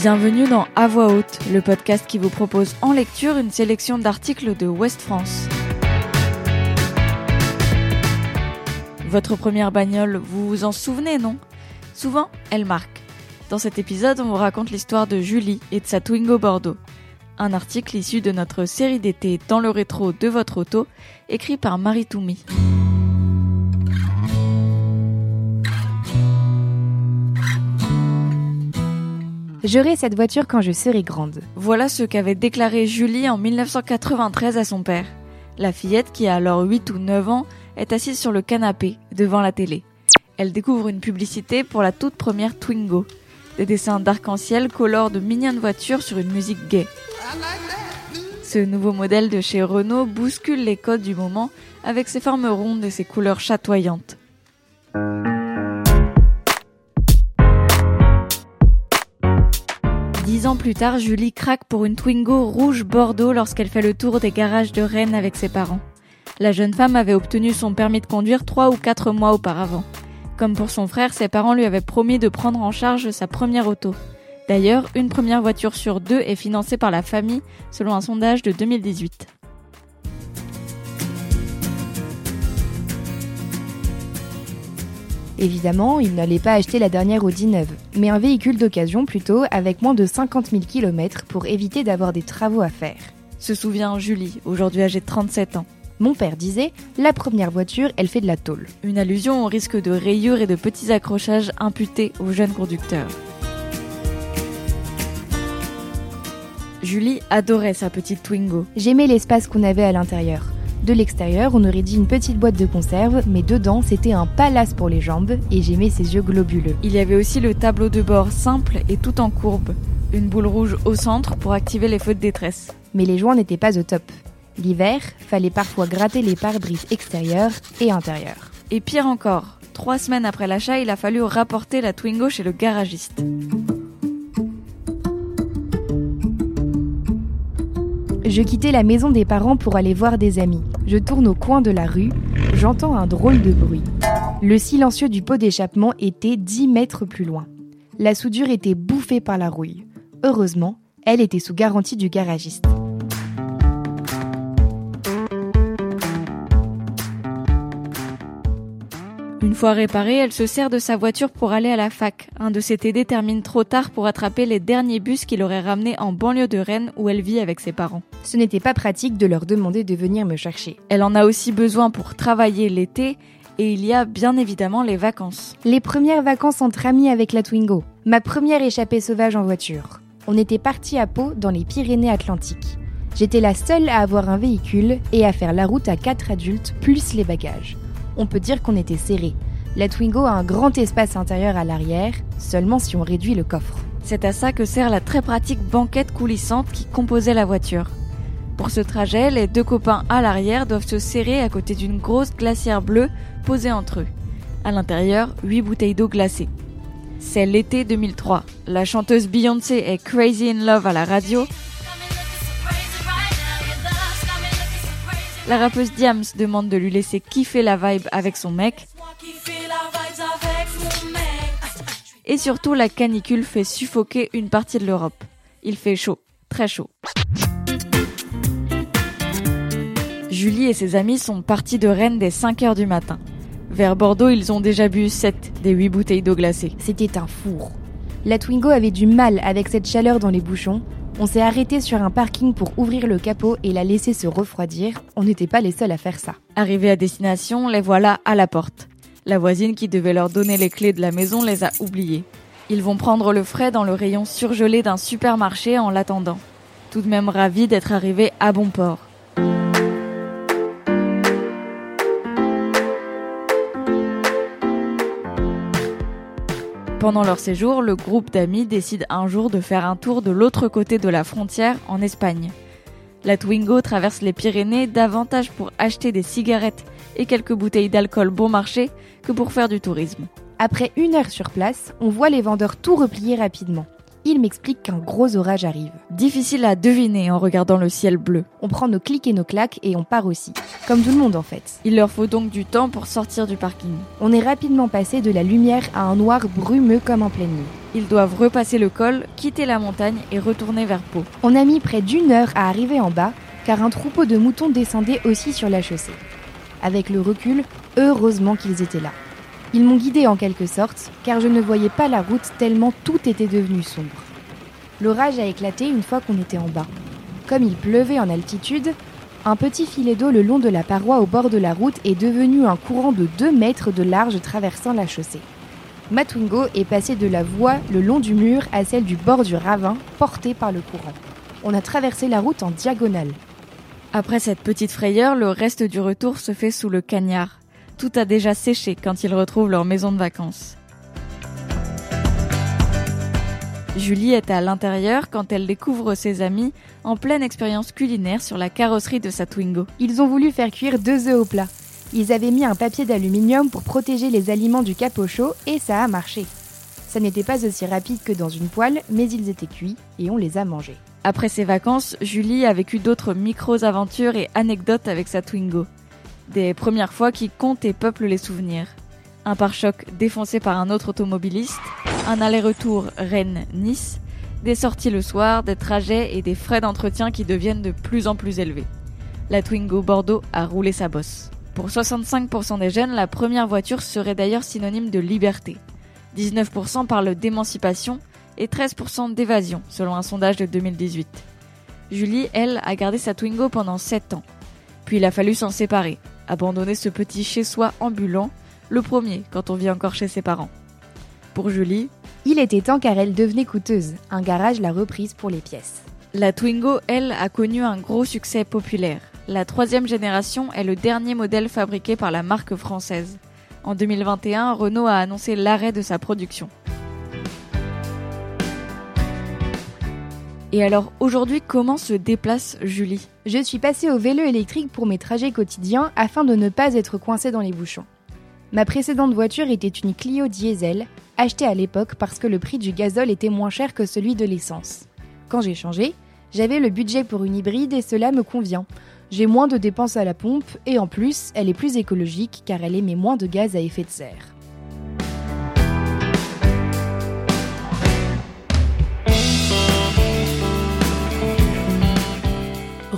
Bienvenue dans À voix haute, le podcast qui vous propose en lecture une sélection d'articles de Ouest France. Votre première bagnole, vous vous en souvenez, non? Souvent, elle marque. Dans cet épisode, on vous raconte l'histoire de Julie et de sa Twingo Bordeaux. Un article issu de notre série d'été Dans le rétro de votre auto, écrit par Marie Toumi. J'aurai cette voiture quand je serai grande. Voilà ce qu'avait déclaré Julie en 1993 à son père. La fillette, qui a alors 8 ou 9 ans, est assise sur le canapé, devant la télé. Elle découvre une publicité pour la toute première Twingo. Des dessins d'arc-en-ciel colorent de mignonnes voitures sur une musique gaie. Ce nouveau modèle de chez Renault bouscule les codes du moment avec ses formes rondes et ses couleurs chatoyantes. Dix ans plus tard, Julie craque pour une Twingo rouge Bordeaux lorsqu'elle fait le tour des garages de Rennes avec ses parents. La jeune femme avait obtenu son permis de conduire trois ou quatre mois auparavant. Comme pour son frère, ses parents lui avaient promis de prendre en charge sa première auto. D'ailleurs, une première voiture sur deux est financée par la famille, selon un sondage de 2018. Évidemment, il n'allait pas acheter la dernière Audi neuve, mais un véhicule d'occasion plutôt avec moins de 50 000 km pour éviter d'avoir des travaux à faire. Se souvient Julie, aujourd'hui âgée de 37 ans. Mon père disait, la première voiture, elle fait de la tôle. Une allusion au risque de rayures et de petits accrochages imputés aux jeunes conducteurs. Julie adorait sa petite Twingo. J'aimais l'espace qu'on avait à l'intérieur. De l'extérieur, on aurait dit une petite boîte de conserve, mais dedans, c'était un palace pour les jambes, et j'aimais ses yeux globuleux. Il y avait aussi le tableau de bord simple et tout en courbe. Une boule rouge au centre pour activer les feux de détresse. Mais les joints n'étaient pas au top. L'hiver, fallait parfois gratter les pare-brises extérieurs et intérieurs. Et pire encore, trois semaines après l'achat, il a fallu rapporter la Twingo chez le garagiste. Je quittais la maison des parents pour aller voir des amis. Je tourne au coin de la rue, j'entends un drôle de bruit. Le silencieux du pot d'échappement était 10 mètres plus loin. La soudure était bouffée par la rouille. Heureusement, elle était sous garantie du garagiste. Une fois réparée, elle se sert de sa voiture pour aller à la fac. Un de ses TD termine trop tard pour attraper les derniers bus qu'il aurait ramenés en banlieue de Rennes où elle vit avec ses parents. Ce n'était pas pratique de leur demander de venir me chercher. Elle en a aussi besoin pour travailler l'été et il y a bien évidemment les vacances. Les premières vacances entre amis avec la Twingo. Ma première échappée sauvage en voiture. On était parti à Pau dans les Pyrénées-Atlantiques. J'étais la seule à avoir un véhicule et à faire la route à quatre adultes plus les bagages on peut dire qu'on était serré. La Twingo a un grand espace intérieur à l'arrière, seulement si on réduit le coffre. C'est à ça que sert la très pratique banquette coulissante qui composait la voiture. Pour ce trajet, les deux copains à l'arrière doivent se serrer à côté d'une grosse glacière bleue posée entre eux. À l'intérieur, 8 bouteilles d'eau glacée. C'est l'été 2003. La chanteuse Beyoncé est Crazy in Love à la radio La rappeuse Diams demande de lui laisser kiffer la vibe avec son mec. Et surtout, la canicule fait suffoquer une partie de l'Europe. Il fait chaud, très chaud. Julie et ses amis sont partis de Rennes dès 5 heures du matin. Vers Bordeaux, ils ont déjà bu 7 des 8 bouteilles d'eau glacée. C'était un four. La Twingo avait du mal avec cette chaleur dans les bouchons, on s'est arrêté sur un parking pour ouvrir le capot et la laisser se refroidir. On n'était pas les seuls à faire ça. Arrivés à destination, les voilà à la porte. La voisine qui devait leur donner les clés de la maison les a oubliés. Ils vont prendre le frais dans le rayon surgelé d'un supermarché en l'attendant. Tout de même ravis d'être arrivés à bon port. Pendant leur séjour, le groupe d'amis décide un jour de faire un tour de l'autre côté de la frontière, en Espagne. La Twingo traverse les Pyrénées davantage pour acheter des cigarettes et quelques bouteilles d'alcool bon marché que pour faire du tourisme. Après une heure sur place, on voit les vendeurs tout replier rapidement. Il m'explique qu'un gros orage arrive. Difficile à deviner en regardant le ciel bleu. On prend nos clics et nos claques et on part aussi. Comme tout le monde en fait. Il leur faut donc du temps pour sortir du parking. On est rapidement passé de la lumière à un noir brumeux comme en pleine nuit. Ils doivent repasser le col, quitter la montagne et retourner vers Pau. On a mis près d'une heure à arriver en bas car un troupeau de moutons descendait aussi sur la chaussée. Avec le recul, heureusement qu'ils étaient là. Ils m'ont guidé en quelque sorte, car je ne voyais pas la route tellement tout était devenu sombre. L'orage a éclaté une fois qu'on était en bas. Comme il pleuvait en altitude, un petit filet d'eau le long de la paroi au bord de la route est devenu un courant de 2 mètres de large traversant la chaussée. Matwingo est passé de la voie le long du mur à celle du bord du ravin, porté par le courant. On a traversé la route en diagonale. Après cette petite frayeur, le reste du retour se fait sous le cagnard tout a déjà séché quand ils retrouvent leur maison de vacances. Julie est à l'intérieur quand elle découvre ses amis en pleine expérience culinaire sur la carrosserie de sa Twingo. Ils ont voulu faire cuire deux œufs au plat. Ils avaient mis un papier d'aluminium pour protéger les aliments du capot chaud et ça a marché. Ça n'était pas aussi rapide que dans une poêle, mais ils étaient cuits et on les a mangés. Après ses vacances, Julie a vécu d'autres micros-aventures et anecdotes avec sa Twingo des premières fois qui comptent et peuplent les souvenirs. Un pare-choc défoncé par un autre automobiliste, un aller-retour Rennes-Nice, des sorties le soir, des trajets et des frais d'entretien qui deviennent de plus en plus élevés. La Twingo Bordeaux a roulé sa bosse. Pour 65% des jeunes, la première voiture serait d'ailleurs synonyme de liberté. 19% parlent d'émancipation et 13% d'évasion, selon un sondage de 2018. Julie, elle, a gardé sa Twingo pendant 7 ans. Puis il a fallu s'en séparer, abandonner ce petit chez-soi ambulant, le premier quand on vit encore chez ses parents. Pour Julie, il était temps car elle devenait coûteuse. Un garage l'a reprise pour les pièces. La Twingo, elle, a connu un gros succès populaire. La troisième génération est le dernier modèle fabriqué par la marque française. En 2021, Renault a annoncé l'arrêt de sa production. Et alors aujourd'hui, comment se déplace Julie? Je suis passée au vélo électrique pour mes trajets quotidiens afin de ne pas être coincée dans les bouchons. Ma précédente voiture était une Clio diesel, achetée à l'époque parce que le prix du gazole était moins cher que celui de l'essence. Quand j'ai changé, j'avais le budget pour une hybride et cela me convient. J'ai moins de dépenses à la pompe et en plus, elle est plus écologique car elle émet moins de gaz à effet de serre.